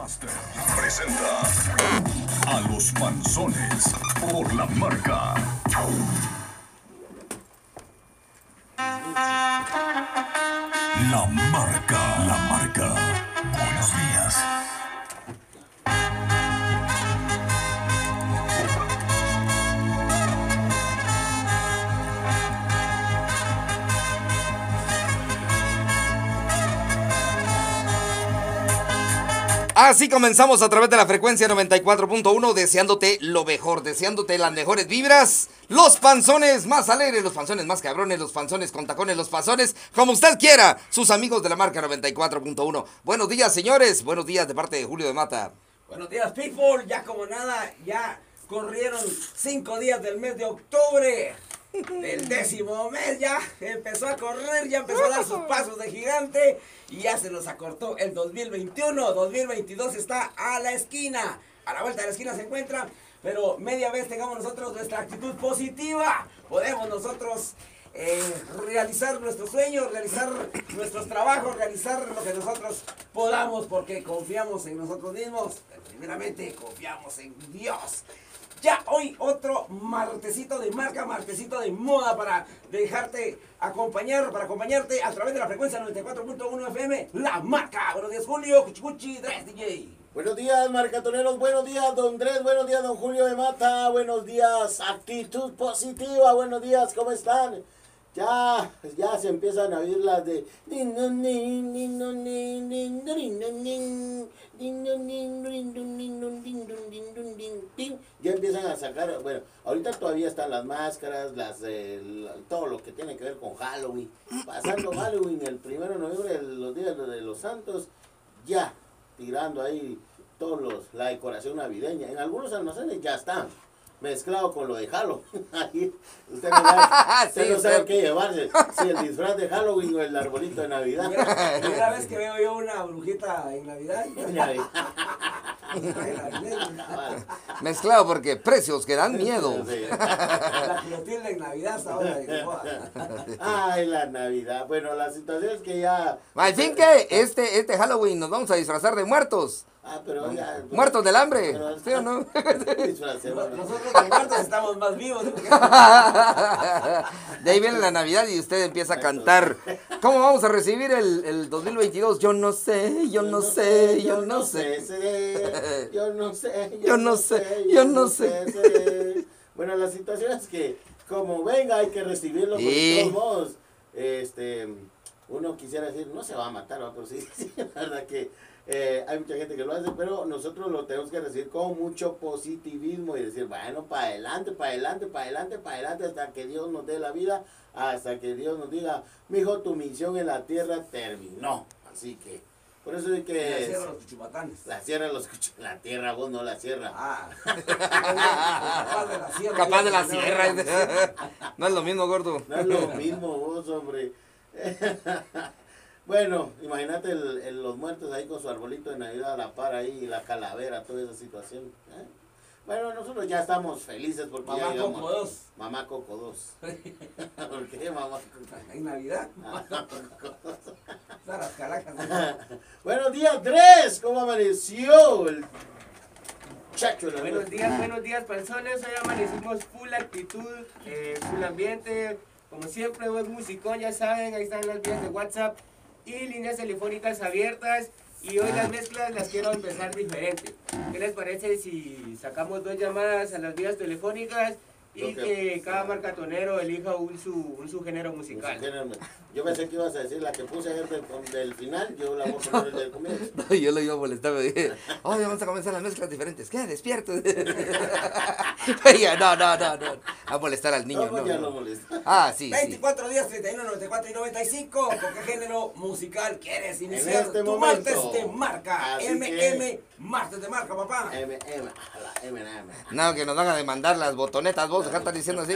Presenta a los panzones por la marca. La marca, la marca. Así comenzamos a través de la frecuencia 94.1, deseándote lo mejor, deseándote las mejores vibras. Los panzones más alegres, los panzones más cabrones, los panzones con tacones, los panzones como usted quiera. Sus amigos de la marca 94.1. Buenos días, señores. Buenos días de parte de Julio de Mata. Buenos días, people. Ya como nada, ya corrieron cinco días del mes de octubre. Del décimo mes ya empezó a correr, ya empezó a dar sus pasos de gigante y ya se nos acortó el 2021. 2022 está a la esquina. A la vuelta de la esquina se encuentra. Pero media vez tengamos nosotros nuestra actitud positiva. Podemos nosotros eh, realizar nuestros sueños, realizar nuestros trabajos, realizar lo que nosotros podamos porque confiamos en nosotros mismos. Primeramente confiamos en Dios. Ya hoy otro martesito de marca, martesito de moda para dejarte acompañar, para acompañarte a través de la frecuencia 94.1 FM, la marca. Buenos días Julio, Cuchicuchi, Dres DJ. Buenos días, marcatoneros. Buenos días, don Dres. Buenos días, don Julio de Mata. Buenos días, actitud positiva. Buenos días, ¿cómo están? Ya, ya se empiezan a oír las de. Ya empiezan a sacar. Bueno, ahorita todavía están las máscaras, las la- todo lo que tiene que ver con Halloween. Pasando Halloween el primero de noviembre, los días de los santos, ya tirando ahí todos los, la decoración navideña. En algunos almacenes ya están mezclado con lo de Halloween. Ahí usted no sabe, usted Sí, no sabe usted- qué llevarse, si el disfraz de Halloween o el arbolito de Navidad. Primera, primera vez que veo yo una brujita en Navidad. Mezclado porque precios que dan miedo. Sí. La en Navidad hasta ahora. Ay, la Navidad. Bueno, la situación es que ya. Al fin que este, este Halloween nos vamos a disfrazar de muertos. Ah, pero ya. Muertos del hambre. Pero- ¿Sí o no? Nosotros de muertos estamos más vivos. De ahí viene la Navidad y usted empieza a cantar. ¿Cómo vamos a recibir el, el 2022? Yo no sé, yo no sé, yo no sé. Yo no sé, Yo no sé, yo no sé. Bueno, la situación es que como venga hay que recibirlo porque Sí. todos modos, este, uno quisiera decir, no se va a matar, ¿va? pero sí, sí, la verdad que eh, hay mucha gente que lo hace, pero nosotros lo tenemos que recibir con mucho positivismo y decir, bueno, para adelante, para adelante, para adelante, para adelante, hasta que Dios nos dé la vida, hasta que Dios nos diga, mijo, tu misión en la tierra terminó. Así que, por eso es que... Cierran los chuchumatanes. La sierra los cuch- la tierra, vos no la sierra. Ah. Capaz de la sierra. Capaz de la sierra. No es lo mismo, gordo. No es lo mismo vos, hombre. Bueno, imagínate el- el- los muertos ahí con su arbolito de Navidad a la par ahí, la calavera, toda esa situación. ¿eh? Bueno, nosotros ya estamos felices porque ya Mamá llegamos. Coco 2. Mamá Coco 2. ¿Por qué mamá Coco? En Navidad. Están las caracas. Buenos días, Dres. ¿Cómo amaneció el chacho? la Buenos días, buenos días, personas. Hoy amanecimos full actitud, eh, full ambiente. Como siempre, buen musicón, ya saben, ahí están las vías de WhatsApp y líneas telefónicas abiertas. Y hoy las mezclas las quiero empezar diferente. ¿Qué les parece si sacamos dos llamadas a las vías telefónicas y que cada marcatonero elija un, su, un subgénero musical? Yo pensé que ibas a decir la que puse ayer del, del final, yo la voy a poner del comienzo. No, yo lo iba a molestar, me dije, oye, vamos a comenzar las mezclas diferentes. ¿Qué? Despierto. Oiga, no, no, no, no. A molestar al niño, no, pues no. ya no. lo molesta. Ah, sí, sí. 24 días, 31, 94 y 95. ¿Con qué género musical quieres iniciar? este tu momento. martes de marca. Así MM, que- martes de marca, papá. M, M, a la M, M. No, que nos van a demandar las botonetas, vos, acá están diciendo así.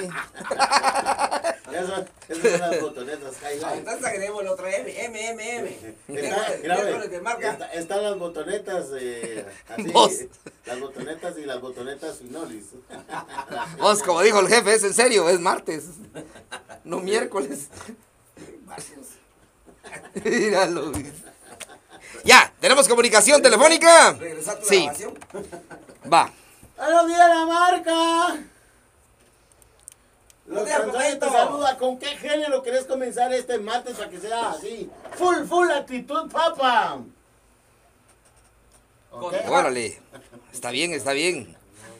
Esas son, esas son las botonetas, Jai. Entonces agreguemos la otra M, M, M, M. Está, grave, marca. está- están las botonetas, eh, así, Vos. las botonetas y las botonetas finolis. Vos, como dijo el jefe, es en serio, es martes. No miércoles. Míralo. Ya, ¿tenemos comunicación telefónica? Regresar tu Sí, grabación. va. ¡Buenos días, la marca! Los días, te saluda. ¿Con qué género querés comenzar este martes para que sea así? Full, full actitud, papa. ¿Ok? Órale. Está bien, está bien.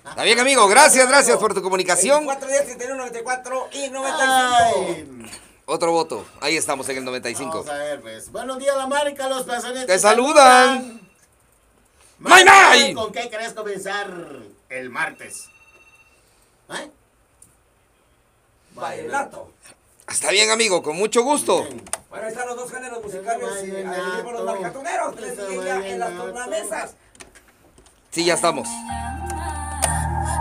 Está bien, amigo. Gracias, gracias por tu comunicación. 410, 71, 94 y 95. Ay, Otro voto. Ahí estamos en el 95. Vamos a ver, pues. Buenos días, la marca, los panzones Te saludan. ¡May, may! ¿Con qué querés comenzar el martes? ¿Eh? Vallenato. Está bien, amigo. Con mucho gusto. Bien. Bueno, ahí están los dos géneros musicales. Ese eh, ahí por los marcatoneros. Les dije ya en las tornamesas. Sí, ya estamos.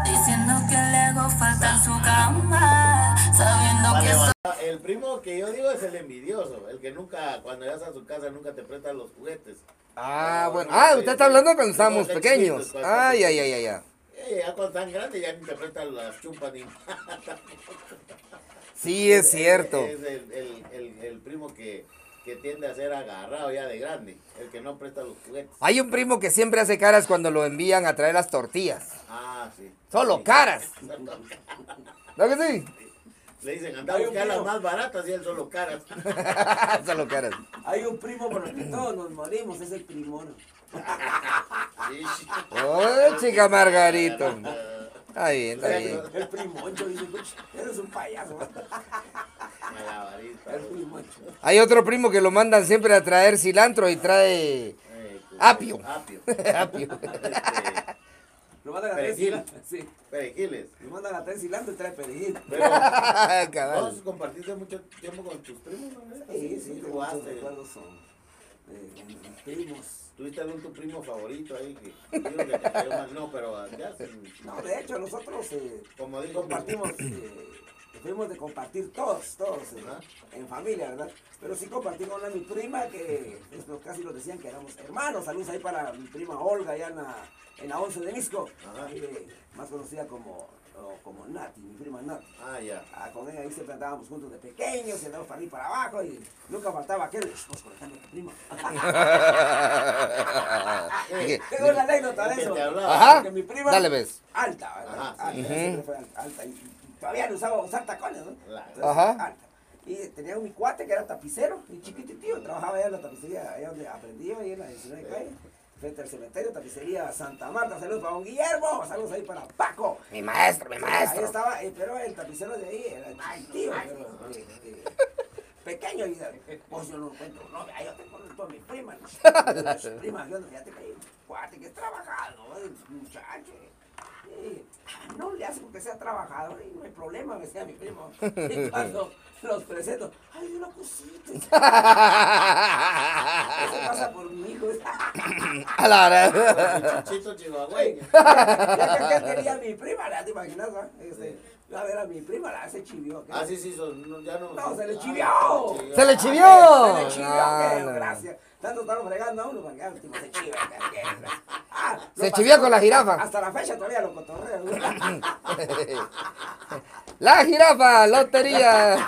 Diciendo que le hago falta en su cama, sabiendo Vale, que vale. El primo que yo digo es el envidioso, el que nunca, cuando llegas a su casa, nunca te presta los juguetes. Ah, No, bueno. no, Ah, usted está hablando cuando estábamos pequeños. Ay, ay, ay, ay, ay. Eh, ya cuando están grandes ya ni te prestan las chumpas ni Sí, es cierto. Es el, el, el, el primo que, que tiende a ser agarrado ya de grande, el que no presta los juguetes. Hay un primo que siempre hace caras cuando lo envían a traer las tortillas. Ah, sí. Solo Sí. caras. ¿No que sí? Le dicen, anda a buscar las más baratas y él solo caras. Solo caras. Hay un primo por el que todos nos morimos, es el primono. Sí. Oh, chica Margarito. Está bien, está bien. El primoncho, dice, "Puch, eres un payaso. El primoncho. Hay otro primo que lo mandan siempre a traer cilantro y trae Apio. Apio. apio. Lo mandan a traer Perejil. cilantro. Sí. Perejiles. Lo mandan a traer cilantro y trae perejil. Pero vos compartiste mucho tiempo con tus primos, ¿no? Sí, sí, recuerdos son eh, mis primos. ¿Tuviste algún tu primo favorito ahí que, digo que te cayó mal? No, pero ya sin- No, de hecho, nosotros eh, como digo, compartimos, eh, fuimos de compartir todos, todos, eh, en familia, ¿verdad? Pero sí compartimos una mi prima que pues, casi nos decían que éramos hermanos. Saludos ahí para mi prima Olga, allá en la, en la 11 de Misco, eh, más conocida como, o como Nati, mi prima Nati. Ah, ya. Ah, con ella ahí siempre andábamos juntos de pequeños y andábamos para arriba y para abajo y nunca faltaba aquel, "Shh, vamos conectando a tu prima. Tengo una anécdota de ¿Qué eso. Ajá. Porque mi prima. Dale, ves. Alta, ¿verdad? Ajá, Alta, siempre fue alta. Y todavía no usaba usar tacones, ¿no? Entonces, Ajá. Alta. Y tenía un mi cuate que era tapicero, y chiquitito, trabajaba allá en la tapicería, allá donde aprendí, ahí en la 19 calle, frente al cementerio, tapicería Santa Marta. Saludos para don Guillermo, saludos ahí para Paco. Mi maestro, mi Ahí maestro. estaba, eh, pero el tapicero de ahí era pero eh, eh, pequeño. Y pues yo no encuentro novia, yo tengo toda mi prima. ¿no? prima, yo no, que hay un cuate que es trabajador, el muchacho. eh, ah, no le hace porque sea trabajador y no hay problema, me decía mi primo. Y cuando los presento, ay, una cosita. Eso pasa por mi hijo. A la hora. Chihuahueño. Que aquel quería a mi prima, ¿la te imaginas? va? Este, a ver a mi prima, la se chivió. Ah, sí, sí, son, no, ya no. No, se le Ah, chivió. ¡Se le chivió! Se le chivió, Ah, gracias. Tanto estamos fregando a uno para que el tipo se que- Ah, Se chivió con la jirafa. Hasta la fecha todavía lo cotorreo. La jirafa, lotería.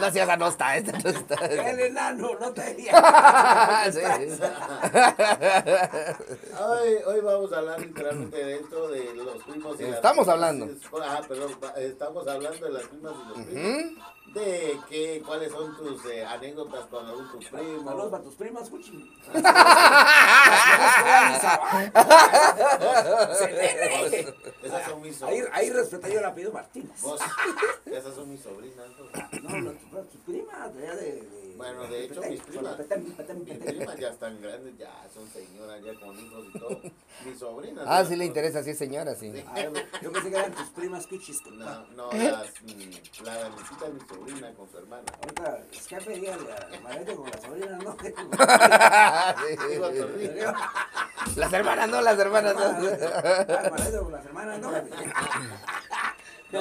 No seas esa no está, esta no está. El enano, no te diría. Sí. Hoy, hoy vamos a hablar literalmente de esto, de los primos y las Estamos primas. hablando. Ah, perdón, estamos hablando de las primas y los primos. De qué, cuáles son tus eh, anécdotas con algún tu primo. Saludos para tus primas, Cuchi. Esas son mis Ahí, sobrinas. ahí respeté yo el apellido Martínez. Vos, esas son mis sobrinas. ¿no? No, no, tus, primas, de allá de, de- Bueno, de hecho, mis primas- Mis primas ya están grandes, ya son señoras, ya con hijos y todo. Mis sobrinas. Ah, sí le interesa, sí, señora, sí. Ah, Yo pensé que eran tus primas Cuchis. No, no, las, mm, la Danicita es mi sobrina con su hermana. Ahorita, es que dígale a Mareto con la sobrina, ¿no? Las hermanas no, las hermanas no. Ah, las hermanas, ¿no?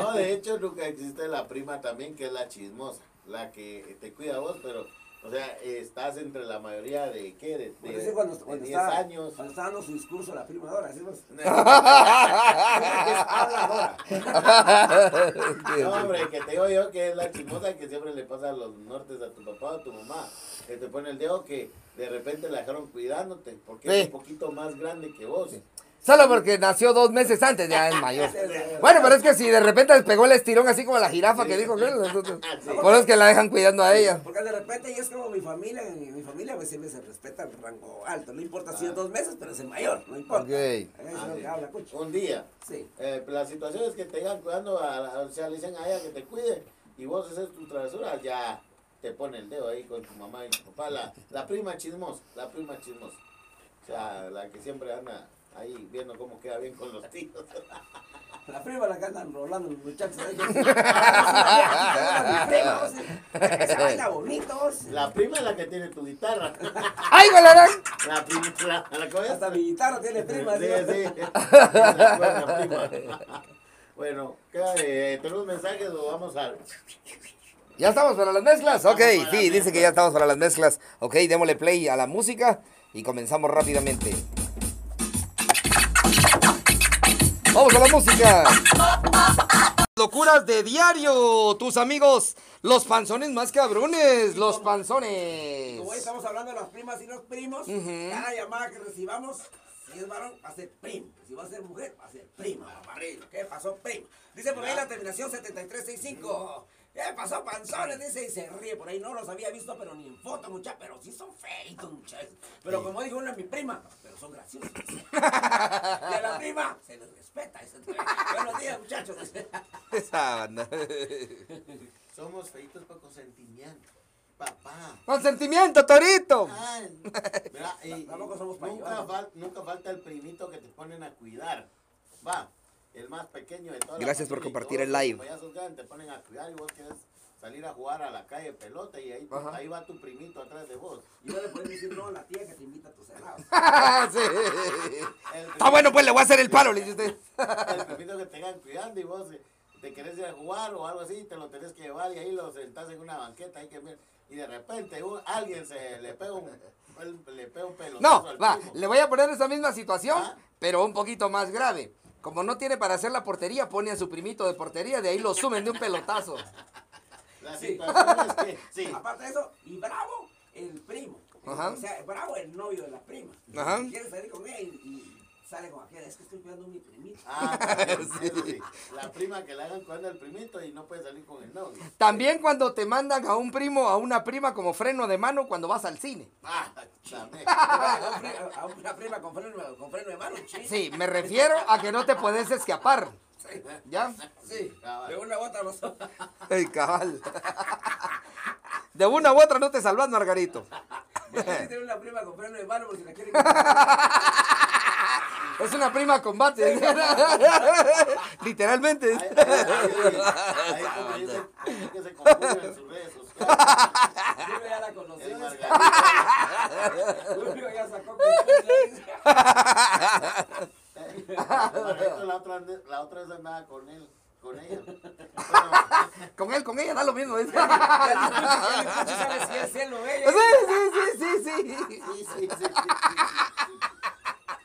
No, de hecho nunca existe la prima también, que es la chismosa, la que te cuida a vos, pero O sea, estás entre la mayoría de, ¿qué? De, de, cuando, de cuando 10 está, años. Cuando dando su discurso la prima Dora, ¿sí? Pues, No, hombre, que te digo yo que es la chismosa que siempre le pasa a los nortes a tu papá o a tu mamá. Que te pone el dedo que de repente la dejaron cuidándote porque Sí. es un poquito más grande que vos. Solo porque nació dos meses antes, ya es mayor. Bueno, pero es que si de repente les pegó el estirón así como la jirafa que dijo que por eso es que la dejan cuidando a ella. Porque de repente y es como mi familia, mi familia pues siempre se respeta el rango alto, no importa si es dos meses, pero es el mayor, no importa. Habla, Cucho. Un día. Sí. Eh, la situación es que te digan cuidando, a, a- o sea, le dicen a ella que te cuide y vos haces tus travesuras, ya te pone el dedo ahí con tu mamá y tu papá, la, la prima chismosa, la prima chismosa. O sea, la que siempre anda ahí viendo cómo queda bien con los tíos. La prima la que andan rolando los muchachos. ahí. Esa baila bonito. o sea. La prima es la que tiene tu guitarra. ¡Ay, golarán! La prima, la, la que Hasta mi guitarra tiene prima. Sí, ¿sí? sí. La prima. Bueno, ¿qué, eh, ¿tenemos mensajes o vamos a...? ¿Ya estamos para las mezclas? Ok, sí, dice que ya estamos para las mezclas. Ok, démosle play a la música y comenzamos rápidamente. Vamos a la música. Locuras de diario, tus amigos, los panzones más cabrones, los panzones. Como hoy estamos hablando de las primas y los primos, cada llamada que recibamos, si es varón, va a ser primo. Si va a ser mujer, va a ser prima. ¿Qué pasó, primo? Dice por ahí la terminación 7365. ¿Qué pasó, panzones? Dice y se ríe por ahí. No los había visto, pero ni en foto, muchachos. Pero sí son feitos, muchachos. Pero como dijo una, mi prima, pero son graciosos. y a la prima se les respeta. Buenos días, muchachos. Esa banda. Somos feitos para consentimiento. Papá. Consentimiento, Torito. Ay, mira, y Tampoco somos pa' nunca, llevar. fal- nunca falta el primito que te ponen a cuidar. Va, más pequeño de todos. Gracias por compartir el live. Ya sos grande, te ponen a cuidar y vos quieres salir a jugar a la calle pelota y ahí, Ajá. ahí va tu primito atrás de vos. Y no le puedes decir no a la tía que te invita a tus helados. Sí. Está bueno, pues le voy a hacer el palo, le dice usted. el primito que te van cuidando y vos eh, te querés ir a jugar o algo así, te lo tenés que llevar y ahí lo sentás en una banqueta ahí que y de repente un- alguien se le pega un le pega un pelotazo No, al va, primo. le voy a poner esa misma situación, Ah. pero un poquito más grave. Como no tiene para hacer la portería, pone a su primito de portería, de ahí lo sumen de un pelotazo. La Sí. es que sí. Aparte de eso, y bravo el primo. Ajá. O sea, bravo el novio de la prima. Ajá. Quiere salir con ella y, y sale con aquella. Es que estoy cuidando a mi primito. Ah, sí. La prima que le hagan cuando el primito y no puede salir con el novio. También cuando te mandan a un primo, a una prima como freno de mano cuando vas al cine. Ah, también. a, una prima con freno, con freno de mano, chis. Sí, me refiero a que no te puedes escapar. Sí. ¿Ya? Sí. Cabal. De una u otra razón. Ey, cabal. De una u otra no te salvas, Margarito. Tiene una prima con freno de mano por si la quieren. Es una prima combate. Literalmente. Ahí, ahí, ahí, ahí como dice, como que se confunde en sus redes sociales. Yo ya la. Julio ya sacó otra, vez- la otra vez andaba con él, con ella. Con él, con ella, da lo mismo. ¿eh? sabes si es él o ella. Sí, sí, sí, sí, sí. sí, sí, sí, sí, sí.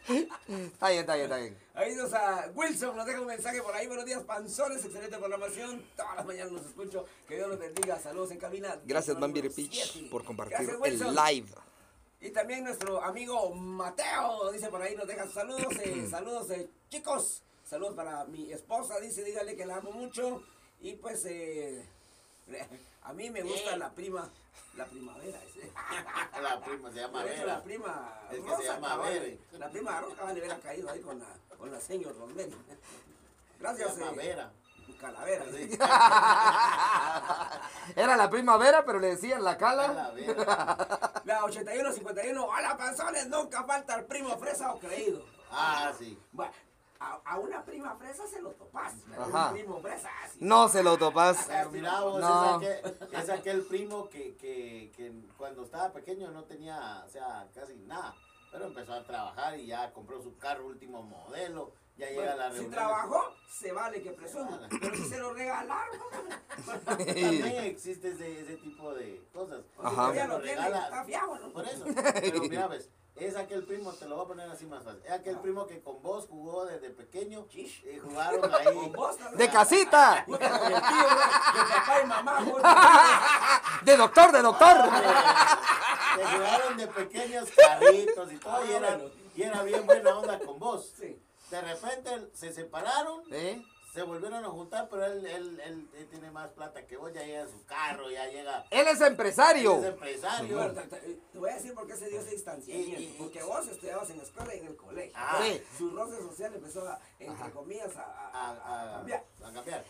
Está bien, está bien, está bien. Ahí nos a Wilson nos deja un mensaje por ahí. Buenos días, panzones. Excelente programación. Todas las mañanas los escucho. Que Dios los bendiga. Saludos en cabina. Gracias, Bambire Pitch, por compartir Gracias, el live. Y también nuestro amigo Mateo dice por ahí, nos deja saludos. eh, saludos, eh, chicos. Saludos para mi esposa. Dice, dígale que la amo mucho. Y pues, eh, a mí me gusta la prima, la primavera. La prima se llama hecho, la Vera. prima Es que Rosa se llama Bere. La prima Rosa acaba de haber caído ahí con la, con la señor. Se Gracias, llama eh, Vera. Calavera. Sí. Era la primavera, pero le decían la La cala. Vera. La 8151. Hola, panzones. Nunca falta el primo fresa o creído. Ah, sí. Bueno, a, a una prima fresa se lo topas. pero Ajá. Un primo fresa. No se lo topas. Pero mira vos, No. es, aquel, es aquel primo que, que, que cuando estaba pequeño no tenía, o sea, casi nada. Pero empezó a trabajar y ya compró su carro último modelo ya llega la si reunión. trabajó, se vale que presuma. Pero si se lo regalaron, También existe ese, ese tipo de cosas. Ajá. todavía Te lo tiene, regala- está fiado, ¿no? Por eso. Pero mira, ves, es aquel primo, te lo voy a poner así más fácil. Es aquel primo que con vos jugó desde pequeño Chish. y jugaron ahí. Con vos. De casita. De papá y mamá. De doctor, de doctor. Te jugaron de pequeños carritos y todo, y era, y era bien buena onda con vos. Sí. De repente se separaron, ¿Eh? se volvieron a juntar, pero él, él, él, él tiene más plata que vos, ya llega en su carro, ya llega. Él es él empresario. es empresario. Bueno, te, voy a decir por qué se dio ese distanciamiento. Y- y- Porque vos estudiabas en la escuela y en el colegio. Ah. Sí. Su roce social empezó a, entre comillas, a, a- A, a- a a- cambiar. a cambiar.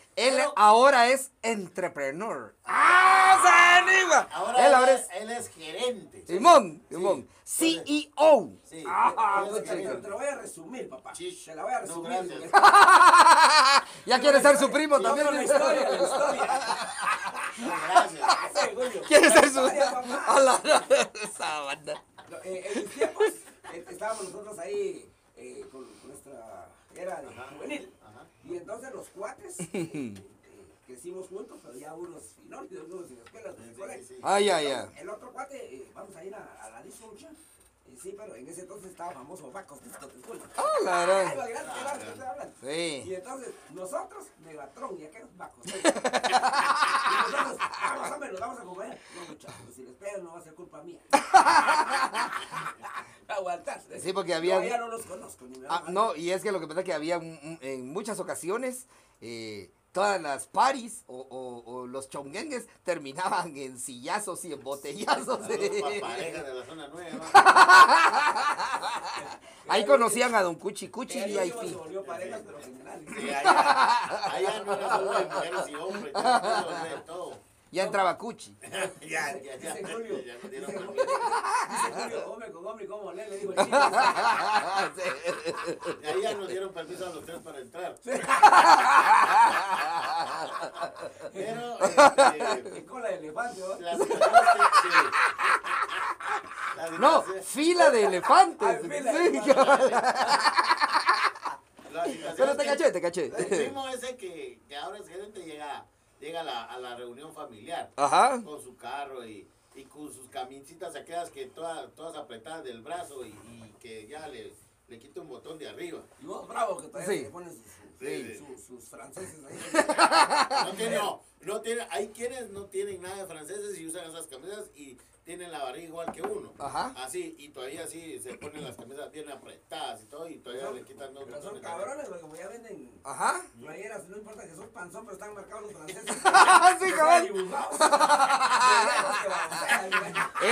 Ahora es entrepreneur. ¡Ah, se anima! ahora Él ahora es él es gerente. Simón. Simón, CEO. Sí, Ah, Te, es te- lo voy a resumir, papá. Te la voy a No, resumir. porque- Ya quiere ser su primo Sí, también. no, la historia, la historia. No, gracias. Quiere ser su. A la- Esa banda. No, eh, en mis tiempos eh, estábamos nosotros ahí eh, con nuesra era de juvenil. Ajá. Y entonces los cuates crecimos juntos, pero ya unos finales, unos en escuelas, Sí, de sí, colegio. sí, sí. Ay, ay, ay. El otro cuate, eh, vamos a ir a, a la disfunción. Eh, sí, pero en ese entonces estaba famoso Bacos Disco de Escuela. Ah, la imagínate qué largo estoy hablando. Y Sí. entonces, nosotros, Megatron y aquellos Bacos. ¿sí? y nosotros, vamos, hombre, nos vamos a comer. No, muchachos, si les pegan no va a ser culpa mía. Aguantar. Sí, porque había- ya no los conozco, ni me Ah, van a- no, y es que lo que pasa es que había mm, mm, en muchas ocasiones eh, todas las paris o, o- o los chonguengues terminaban en sillazos y en botellazos. Saludos pa' parejas de la zona nueva. Ahí conocían a Don Cuchi Cuchi y último se volvió parejas, pero. Sí, allá, allá no era solo de mujeres y hombres, todo, de todo. Ya entraba Cuchi. Ya, ya, ya. Dice Julio, dice Julio, permiso. dice Julio, hombre con hombre, ¿cómo le? Le dijo el chico. Y ahí ya nos dieron permiso a los tres para entrar. Pero, este, Qué cola de elefante, ¿no? la No, fila de elefantes. Ah, fila de elefantes. Pero te caché, te caché. El primo ese que, que ahora es gerente llega, llega a, la, a la reunión familiar Ajá. con su carro y, y con sus camincitas aquellas que todas, todas apretadas del brazo y, y que ya le, le quita un botón de arriba. Y vos, bravo, que todavía Sí. le ponen sus, Sí. sus, sus franceses ahí. No tiene, no, no tiene, hay quienes no tienen nada de franceses y usan esas camisas y tienen la barriga igual que uno. Ajá. Así, y todavía así se ponen las camisas bien apretadas y todo, y todavía le quitan dos Pero son cabrones, güey, como ya venden Ajá. playeras, no importa que son panzón, pero están marcados los franceses. Sí, güey.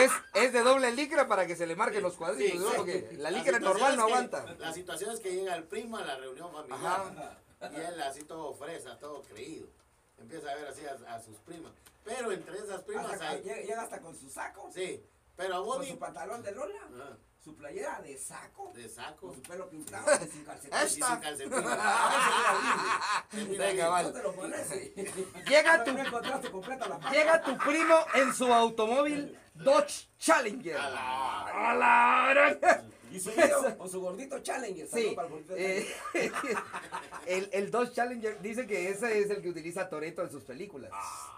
Es, es de doble licra para que se le marquen los cuadritos, Sí, ¿no? sí. Porque la La licra situación normal es no que- aguanta. La situación es que llega el primo a la reunión familiar y él así todo fresa, todo creído. Empieza a ver así a, a sus primas. Pero entre esas primas Hasta- hay... llega, hasta con su saco, Sí, pero a vos con su pantalón de lola, Ajá, su playera de saco, de saco. con su pelo pintado y sin calcetín. Y sin calcetín. Venga, No vale. te lo pones. sí. Llega No- tu, No encontraste completa la llega tu primo en su automóvil Dodge Challenger. A la- A la Y su hijo, con su gordito Challenger. Sí, para el gordito eh, Challenger. el, el Dodge Challenger dice que ese es el que utiliza Toreto en sus películas.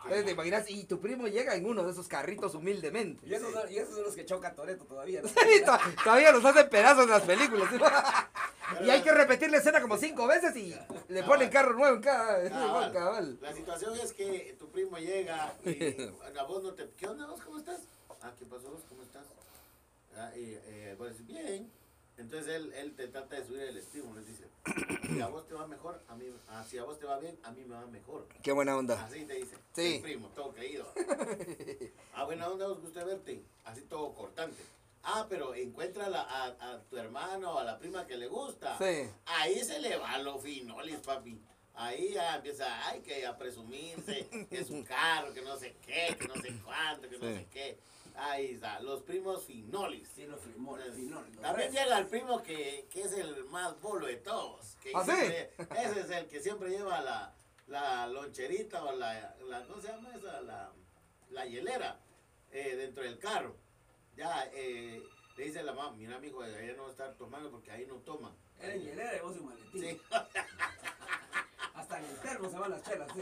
Entonces, ¿te imaginas? Y tu primo llega en uno de esos carritos humildemente. Y esos, son, y esos son los que chocan Toreto todavía. ¿no? Sí, to- todavía los hacen pedazos en las películas. Y hay que repetir la escena como cinco veces y le ponen carro nuevo en cada. Cabal. cabal. La situación es que tu primo llega y a vos no te... ¿Qué onda vos? ¿Cómo estás? Ah, ¿qué pasó vos? ¿Cómo estás? Ah, y eh, vos decís, bien. Entonces él, él te trata de subir el estímulo. Dice, si a vos te va mejor, a mí... ah, si a vos te va bien, a mí me va mejor. Qué buena onda. Así te dice. Sí. El primo, todo creído. Ah, buena onda, os gusta verte. Así todo cortante. Ah, pero encuentra a, a, a tu hermano o a la prima que le gusta. Sí. Ahí se le va lo finolis, papi. Ahí ya empieza, ay, que a presumirse, que es un carro, que no sé qué, que no sé cuánto, que no sé qué. Ahí está, los primos finolis. Sí, los fimones, finoles, los También llega el primo que, que es el más bolo de todos. Que ¿Ah, sí? Ese es el que siempre lleva la, la loncherita o la, la, ¿cómo se llama esa? La, la hielera eh, dentro del carro. Ya eh, le dice a la mamá, mira, mijo, allá no va a estar tomando porque ahí no toman. Era en hielera y vos en maletín. Sí. Hasta en el termo se van las chelas, sí.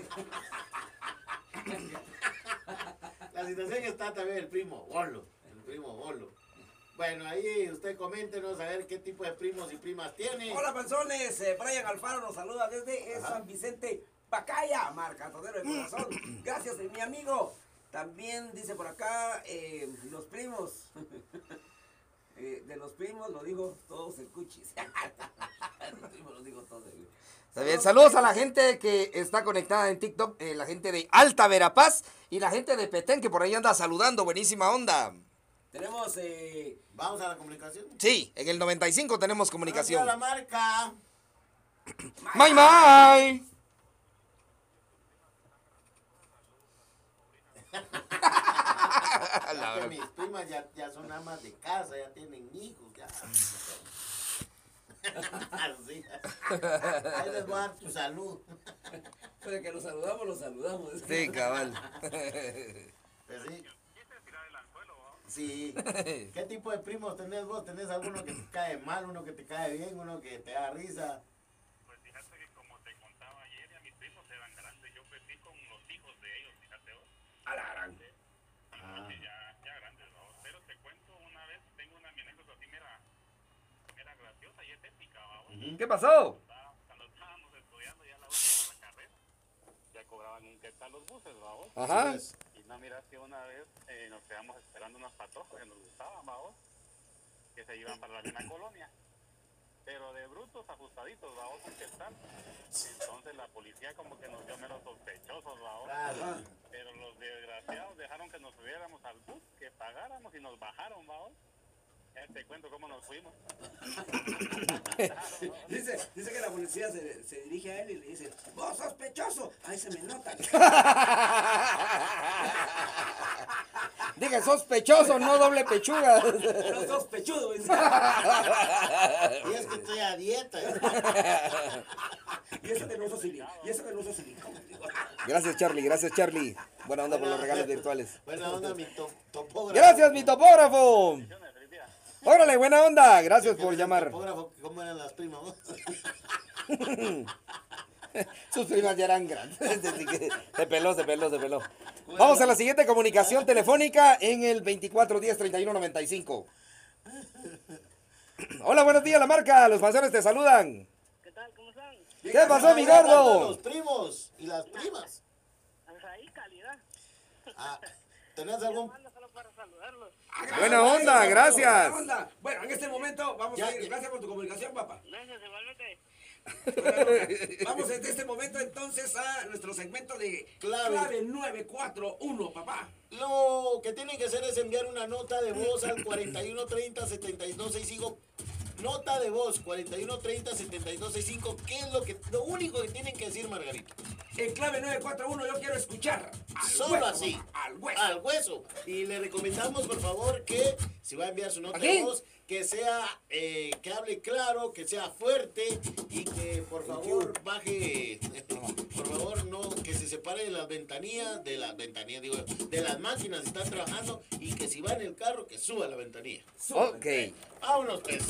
La situación está también el primo Bolo. El primo Bolo. Bueno, ahí usted coméntenos a ver qué tipo de primos y primas tiene. Hola, panzones. Eh, Brian Alfaro nos saluda desde San Vicente, Pacaya, marcatodero de corazón. Gracias, mi amigo. También dice por acá, eh, los primos. Eh, de los primos lo digo todos el cuchis. los primos lo digo todos el Está bien, saludos a la gente que está conectada en TikTok, eh, la gente de Alta Verapaz y la gente de Petén que por ahí anda saludando, buenísima onda. Tenemos eh, Vamos a la comunicación. Sí, en el 95 tenemos comunicación. Vamos a la marca. ¡May, may! Que mis primas ya, ya son amas de casa, ya tienen hijos, ya. Así. Ahí les voy a dar tu salud. de que los saludamos, los saludamos. Sí, cabal. Pues sí. Sí. ¿Qué tipo de primos tenés vos? ¿Tenés alguno que te cae mal, uno que te cae bien, uno que te da risa? Pues fíjate que como te contaba ayer, ya mis primos eran grandes. Yo crecí con los hijos de ellos, fíjate vos. A la gran. Y ya, ya grandes, ¿no? Pero te cuento una vez, tengo una mi anécdota así, mira, mira graciosa y es épica, ¿va? ¿Qué pasó? Cuando estábamos estudiando ya la última la carrera, ya cobraban un quetzal los buses, ¿va? vos? Ajá. Y no miras que una vez eh, nos quedamos esperando unas patojos que nos gustaban, ¿va? vos? Que se iban para la misma colonia. Pero de brutos ajustaditos, ¿va? vos? un quetzal. Entonces la policía como que nos dio menos sospechosos, ¿va? vos? claro. Pero los desgraciados dejaron que nos subiéramos al bus, que pagáramos y nos bajaron, vamos. Te cuento cómo nos fuimos. Dice, dice que la policía se, se dirige a él y le dice, ¡Vos sospechoso! Ahí se me nota. Diga, sospechoso, no doble pechuga. No sospechudo, dice. Y es que estoy a dieta. Y eso que no uso silicón. Y eso que no uso silicón. Gracias, Charlie, gracias, Charlie. Buena onda por los regalos virtuales. Buena onda, mi to- topógrafo. Gracias, mi topógrafo. Órale, buena onda. Gracias por llamar. ¿cómo eran las primas? Sus primas ya eran grandes. Se peló, se peló, se peló. Vamos a la siguiente comunicación telefónica en el 2410-3195. Hola, buenos días, la marca. Los panzones te saludan. ¿Qué tal? ¿Cómo están? ¿Qué pasó, mi Los gordo? primos y las primas. Ahí, calidad. Ah, ¿Tenés algún para saludarlos. Buena onda, gracias. Buena onda. Bueno, en este momento vamos Ya, a ir. ya. Gracias por tu comunicación, papá. Gracias, igualmente. Vamos en este momento entonces a nuestro segmento de Clave. clave 941, papá. Lo que tienen que hacer es enviar una nota de voz al 4130-7265. Nota de voz 4130-7265. ¿Qué es lo que lo único que tienen que decir, Margarita? En clave 941 yo quiero escuchar. Al Solo hueso, así. Al hueso. Al hueso. Y le recomendamos, por favor, que si va a enviar su nota de voz, que sea, eh, que hable claro, que sea fuerte y que por favor baje, por favor no, que se separe de las ventanillas, de las ventanillas, digo, de las máquinas que están trabajando y que si va en el carro, que suba la ventanilla. Ok. Vámonos pues.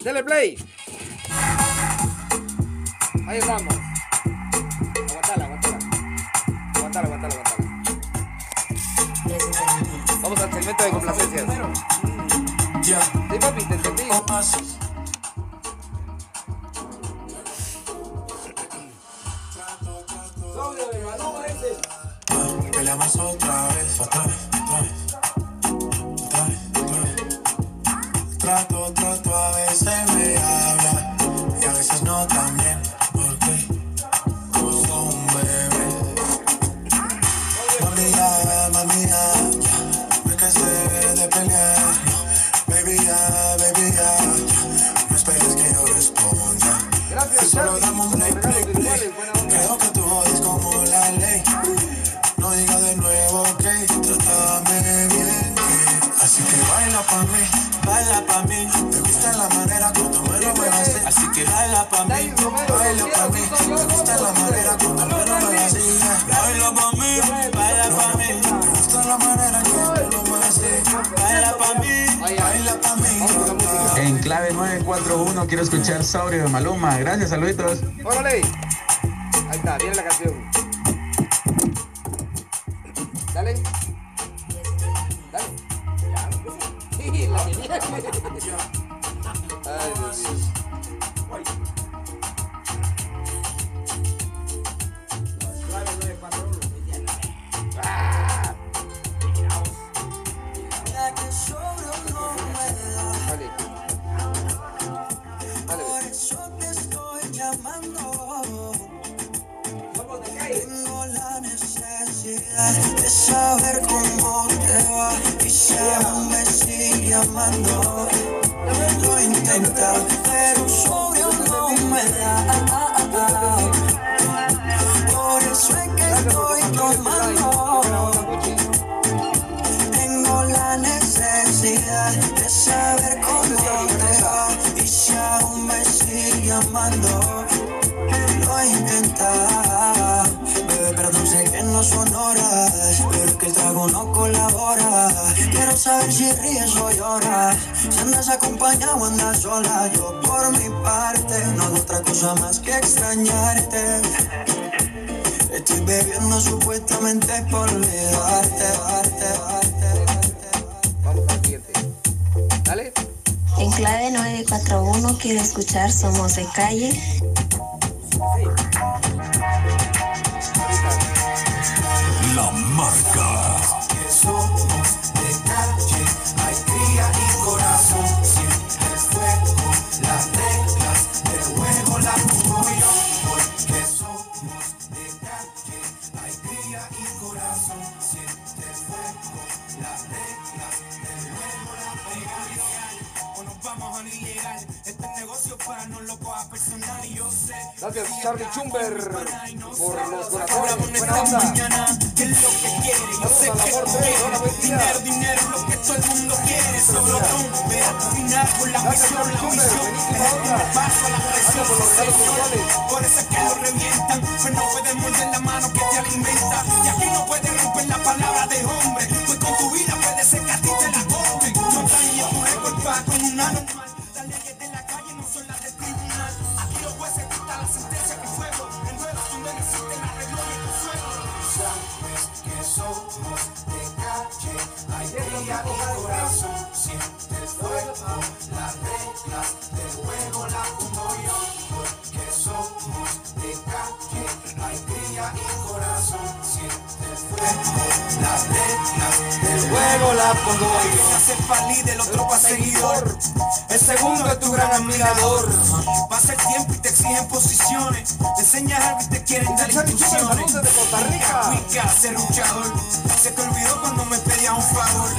Dele play. Ahí estamos. Aguantala, aguantala. Aguantala, aguantala, aguantala. Vamos al segmento de complacencias. Sí, papi, te entendí. Ese. Peleamos otra vez, otra vez, quiero escuchar Saurio de Maluma. Gracias, saluditos. ¡Órale! Ahí está, viene la canción. side. Saber si ríes o lloras, si andas acompañado o andas sola. Yo por mi parte no hago otra cosa más que extrañarte. Estoy bebiendo supuestamente por olvidarte, darte, darte. Vamos al siguiente. Dale. En clave 941 quiero escuchar Somos de Calle. La marca. Gracias, Charlie Chumber, por los corazones. Buena onda. mañana, ¿qué es lo que quiere? Yo sé que tú quieres. Dinero, dinero, lo que todo el mundo quiere. Solo tú, con la misión, la misión. paso a la presión, Gracias por eso es que lo revientan, pues no pueden morder la mano que te alimenta. Que somos de calle, día y corazón. Siente el fuego, las reglas del juego las pongo yo. Porque somos de calle, cría y corazón. Siente el fuego, las reglas del juego las pongo yo. Hace el el otro seguidor. El segundo es tu gran admirador. Pasa el tiempo exigen posiciones. Te algo y te quieren dar instrucciones. desde Costa Rica. Ser luchador. Se te olvidó cuando me pedía un favor.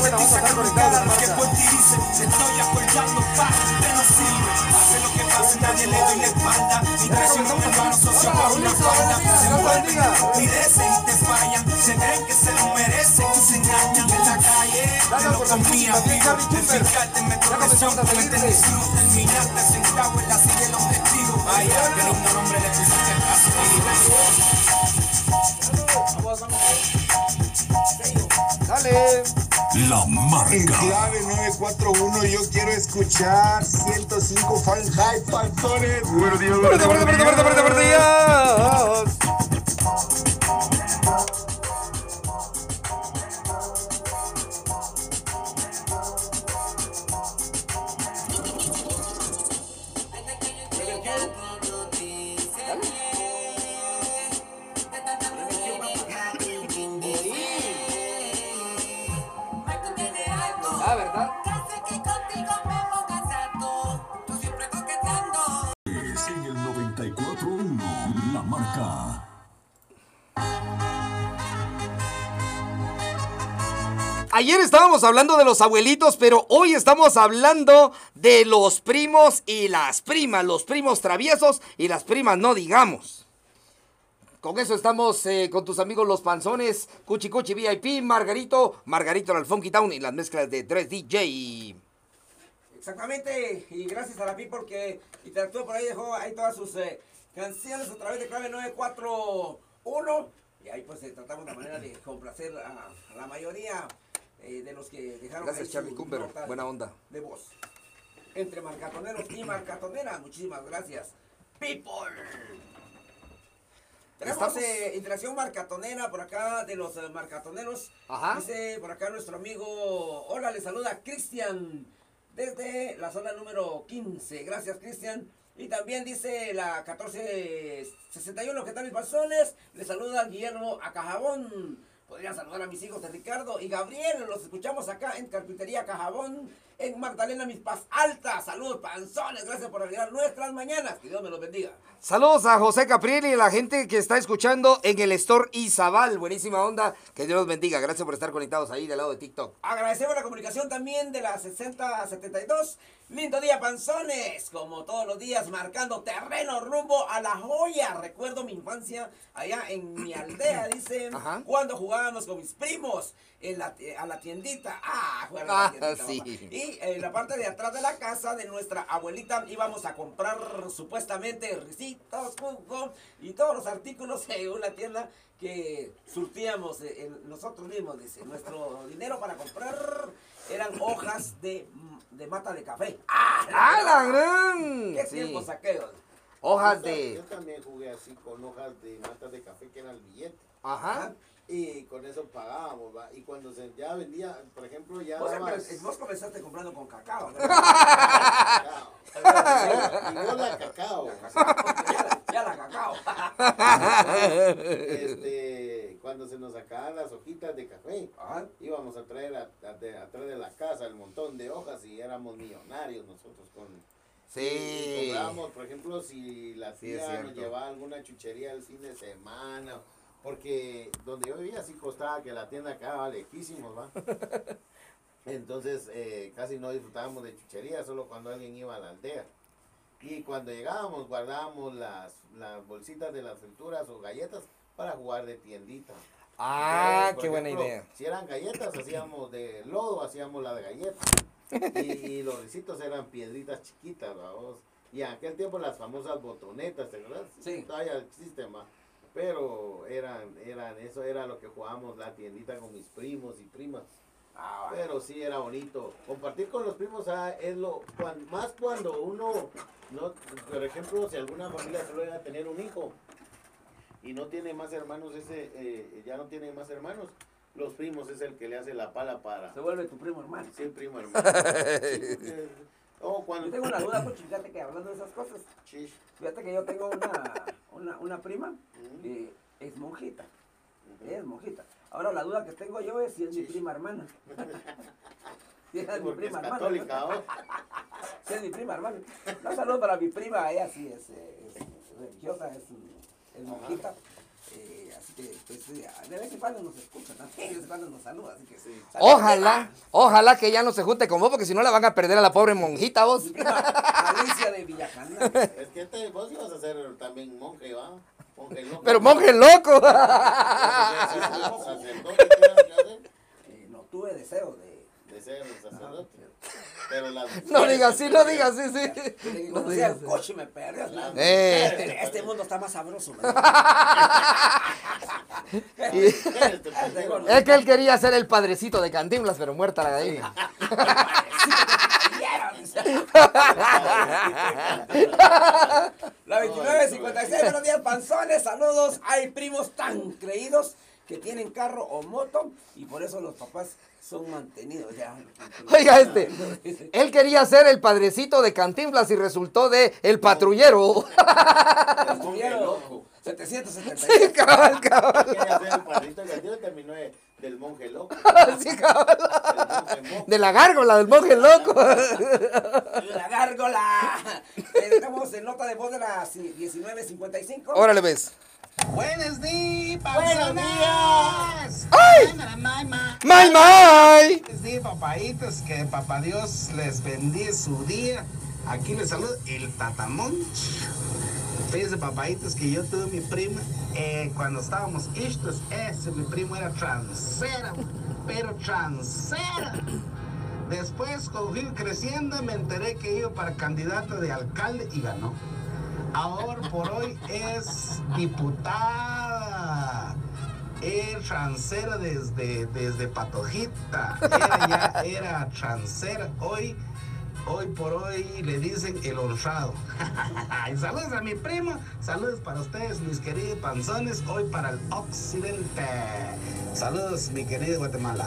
Buena Te onda, sacan estar un conectado, cara, lo que por ti dicen. Te estoy apoyando, pa, usted no sirve. Hace lo que pase, nadie le doy la espalda. Mi traición no me hermano, socio por una falda. Se bendiga. pidecen y te fallan. Se creen que se lo merecen y se engañan en la calle. Te lo comía vivo. Te comenzamos a con seguirte. este Terminaste sentado en la Vaya, que lindo nombre le pusiste al castigo. Dale. La En marca. clave 941 yo quiero escuchar 105 Fahrenheit Pantones. Buenos días, fuerte, días. Hablando de los abuelitos, pero hoy estamos hablando de los primos y las primas, los primos traviesos y las primas no digamos. Con eso estamos eh, con tus amigos los panzones, Cuchi Cuchi VIP, Margarito, Margarito el Funky Town y las mezclas de 3DJ. Exactamente, y gracias a la Pi porque interactuó por ahí, dejó ahí todas sus eh, canciones a través de clave 941. Y ahí pues tratamos la manera de complacer a la mayoría eh, de los que dejaron Gracias Charlie Cumber, buena onda. de voz. entre marcatoneros y marcatoneras. Muchísimas gracias. People. Tenemos eh, interacción marcatonera por acá de los eh, marcatoneros. Ajá. Dice por acá nuestro amigo, hola, le saluda Cristian desde la zona número 15. Gracias, Cristian. Y también dice la 1461, ¿qué tal mis pasones? Le saluda Guillermo Acajabón. Podría saludar a mis hijos de Ricardo y Gabriel. Los escuchamos acá en Carpintería Cajabón, en Magdalena Mis Paz Alta. Saludos, panzones. Gracias por alegrar nuestras mañanas. Que Dios me los bendiga. Saludos a José Capriel y a la gente que está escuchando en el Store Izabal. Buenísima onda. Que Dios los bendiga. Gracias por estar conectados ahí del lado de TikTok. Agradecemos la comunicación también de la 6072. Lindo día, panzones. Como todos los días, marcando terreno rumbo a la joya. Recuerdo mi infancia allá en mi aldea, dice. Ajá. Cuando jugábamos con mis primos en la, ti- a la tiendita. Ah, jugar a la Ah, tiendita, sí. Y en la parte de atrás de la casa de nuestra abuelita íbamos a comprar supuestamente risitos, jugo y todos los artículos en una tienda que surtíamos en- nosotros mismos, dice. Nuestro dinero para comprar eran hojas de, de mata de café. ¡Ah, ¡Ah, la gran! ¡Qué Sí. tiempos aquellos! Hojas Yo de... Yo también jugué así con hojas de matas de café que era el billete. Ajá. Y con eso pagábamos, ¿va? Y cuando se ya vendía, por ejemplo, ya Vos, dabas... empe- vos comenzaste comprando con cacao, ¿no? cacao. Y vos la cacao. ya la cacao. Este, cuando se nos sacaban las hojitas de café, íbamos a traer a, a- de- atrás de la casa el montón de hojas y éramos millonarios nosotros con... Sí. por ejemplo, si la Sí, tía nos llevaba alguna chuchería el fin de semana, porque donde yo vivía sí costaba que la tienda quedaba lejísimos, ¿va? Entonces eh, casi no disfrutábamos de chuchería, solo cuando alguien iba a la aldea. Y cuando llegábamos guardábamos las, las bolsitas de las frituras o galletas para jugar de tiendita. Ah, Entonces, qué buena ejemplo, idea. Si eran galletas, hacíamos de lodo, hacíamos las galletas. Y, y los risitos eran piedritas chiquitas, vamos. Y en aquel tiempo las famosas botonetas, ¿te acuerdas? Sí. Todavía existen, va. Pero eran, eran, eso era lo que jugábamos la tiendita con mis primos y primas. Ah, Pero sí era bonito. Compartir con los primos ah, es lo cuan- más cuando uno, no, por ejemplo, si alguna familia solo llega a tener un hijo y no tiene más hermanos, ese eh, ya no tiene más hermanos, los primos es el que le hace la pala para. Se vuelve tu primo hermano. Sí, primo hermano. Sí, oh, cuando- Yo tengo una duda, Puchi, fíjate que hablando de esas cosas, fíjate que yo tengo una, una, una prima que es monjita, es monjita. Ahora la duda que tengo yo es si es mi prima hermana. Si es mi prima es hermana. católica, ¿oh? Si es mi prima hermana. Un saludo para mi prima, ella sí es, eh, es religiosa, es, es monjita. Eh, así que pues, eh, de vez en cuando nos de vez en cuando nos saluda, así que sí. Ojalá, ojalá que ya no se junte con vos, porque si no la van a perder a la pobre monjita vos. Alicia de Villacana. Es que te, vos ibas a ser también monje, ¿va? Monje loco. Pero monje loco. No tuve deseo de... De ser sacerdote. Pero las No digas así, no digas así, sí. No el coche me perdió. Eh. Este, este mundo está más sabroso. es que él quería ser el padrecito de Cantinflas, pero muerta la gallina. La 2956, buenos días, panzones, saludos. Hay primos tan creídos que tienen carro o moto y por eso los papás son mantenidos. Ya. Oiga este, él quería ser el padrecito de Cantinflas y resultó de el patrullero. Estuvieron 770. Sí, cabal, cabal. Quería ser el padrito del tío terminó de- del monje loco. Sí, cabal. De la gárgola, del monje loco. La gárgola. Estamos en nota de voz de las 1955. Órale, ves. Buenos días, Buenos días. ¡Ay! ¡May, may! Buenos días, papaitos. Que papá Dios les bendiga su día. Aquí les saluda el Tatamonch. Fíjense, papaitos, que yo tuve mi prima. eh, cuando estábamos estos, ese mi primo era transera, pero transera. Después, cuando fui creciendo, me enteré que iba para candidato de alcalde y ganó. Ahora por hoy es diputada. Es transera desde, desde Patojita. Era ya era transera. Hoy hoy por hoy le dicen el honrado. y saludos a mi primo, saludos para ustedes, mis queridos panzones, hoy para el occidente. Saludos, mi querido Guatemala.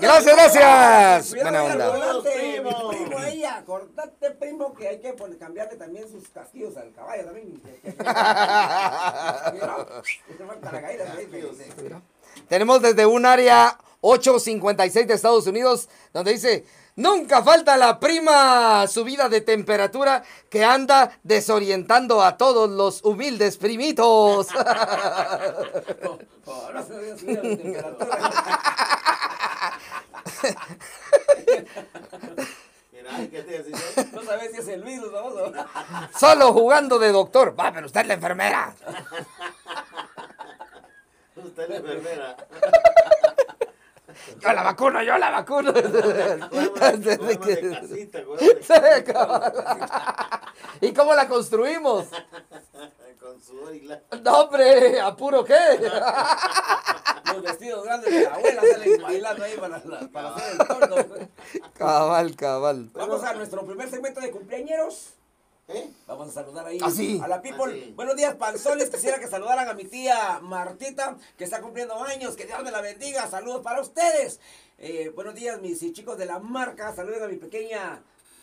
Gracias, gracias. Buena onda. Primo. primo ahí, acordate, primo, que hay que poner- cambiarle también sus casquillos al caballo también. Tenemos desde un área 856 de Estados Unidos donde dice, nunca falta la prima subida de temperatura que anda desorientando a todos los humildes primitos. No sabes si es el virus. Solo jugando de doctor. Va, pero usted es la enfermera. Usted es la enfermera. Yo la vacuno, yo la vacuno. ¿Y cómo la construimos? Con sudor y la... No, hombre, ¿apuro qué? Los vestidos grandes de la abuela salen bailando ahí para, para hacer el torno. Cabal, cabal. Vamos a nuestro primer segmento de cumpleañeros. ¿Eh? Vamos a saludar ahí ¿Ah, a la people. Ah. Buenos días, panzones. Quisiera que saludaran a mi tía Martita, que está cumpliendo años. Que Dios me la bendiga. Saludos para ustedes. Eh, buenos días, mis chicos de la marca. Saluden a mi pequeña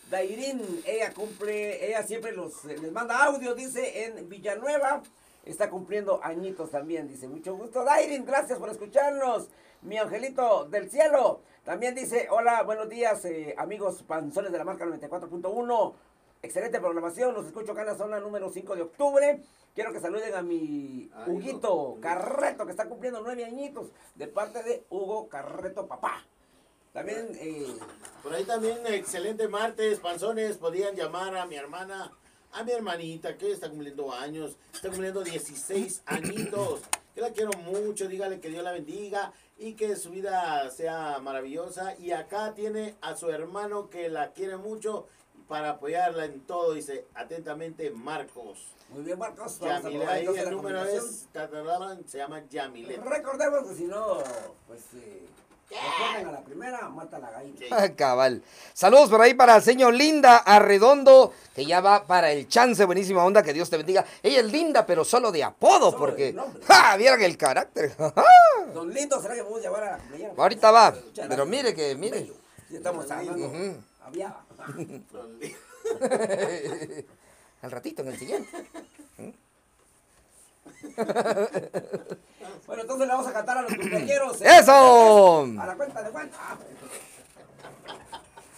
Dairin. Ella cumple, ella siempre los, les manda audio, dice, en Villanueva. Está cumpliendo añitos también, dice. Mucho gusto, Dairin. Gracias por escucharnos. Mi angelito del cielo. También dice, hola, buenos días, eh, amigos panzones de la marca 94.1. Excelente programación, los escucho acá en la zona número 5 de octubre. Quiero que saluden a mi Ay, Huguito Hugo. Carreto, que está cumpliendo nueve añitos, de parte de Hugo Carreto Papá. También, eh, Por ahí también, excelente martes, panzones, podían llamar a mi hermana, a mi hermanita, que está cumpliendo años, está cumpliendo 16 añitos, que la quiero mucho, dígale que Dios la bendiga y que su vida sea maravillosa. Y acá tiene a su hermano que la quiere mucho para apoyarla en todo, dice atentamente Marcos. muy bien, Marcos. Vamos a probar ahí el la número es, se llama Yamilet. Recordemos que si no, pues, eh, responden a la primera, mata la gallina. Ah, Cabal. Saludos por ahí para señor Linda Arredondo, que ya va para el chance, buenísima onda, que Dios te bendiga. Ella es linda, pero solo de apodo, Solo porque... ¡Ja! Vieran el carácter. Don Lindo, ¿será que vamos a llevar a la? Ahorita va, pero mire que, mire. Sí, estamos hablando. Había. Al ratito, en el siguiente. Bueno, entonces le vamos a cantar a los cumpleañeros. ¿eh? ¡Eso! A la cuenta de Juan. Ah.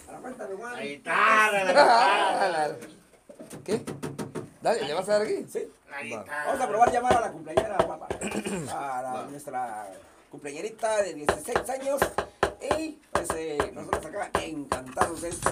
A la cuenta de Juan. La guitarra, la guitarra. ¿Qué? Dale, ¿le vas a dar aquí? Sí. La guitarra. Vamos a probar llamar a la cumpleañera, papá. A la- nuestra cumpleañerita de 16 años. Y pues eh, nosotros acá encantados de esto.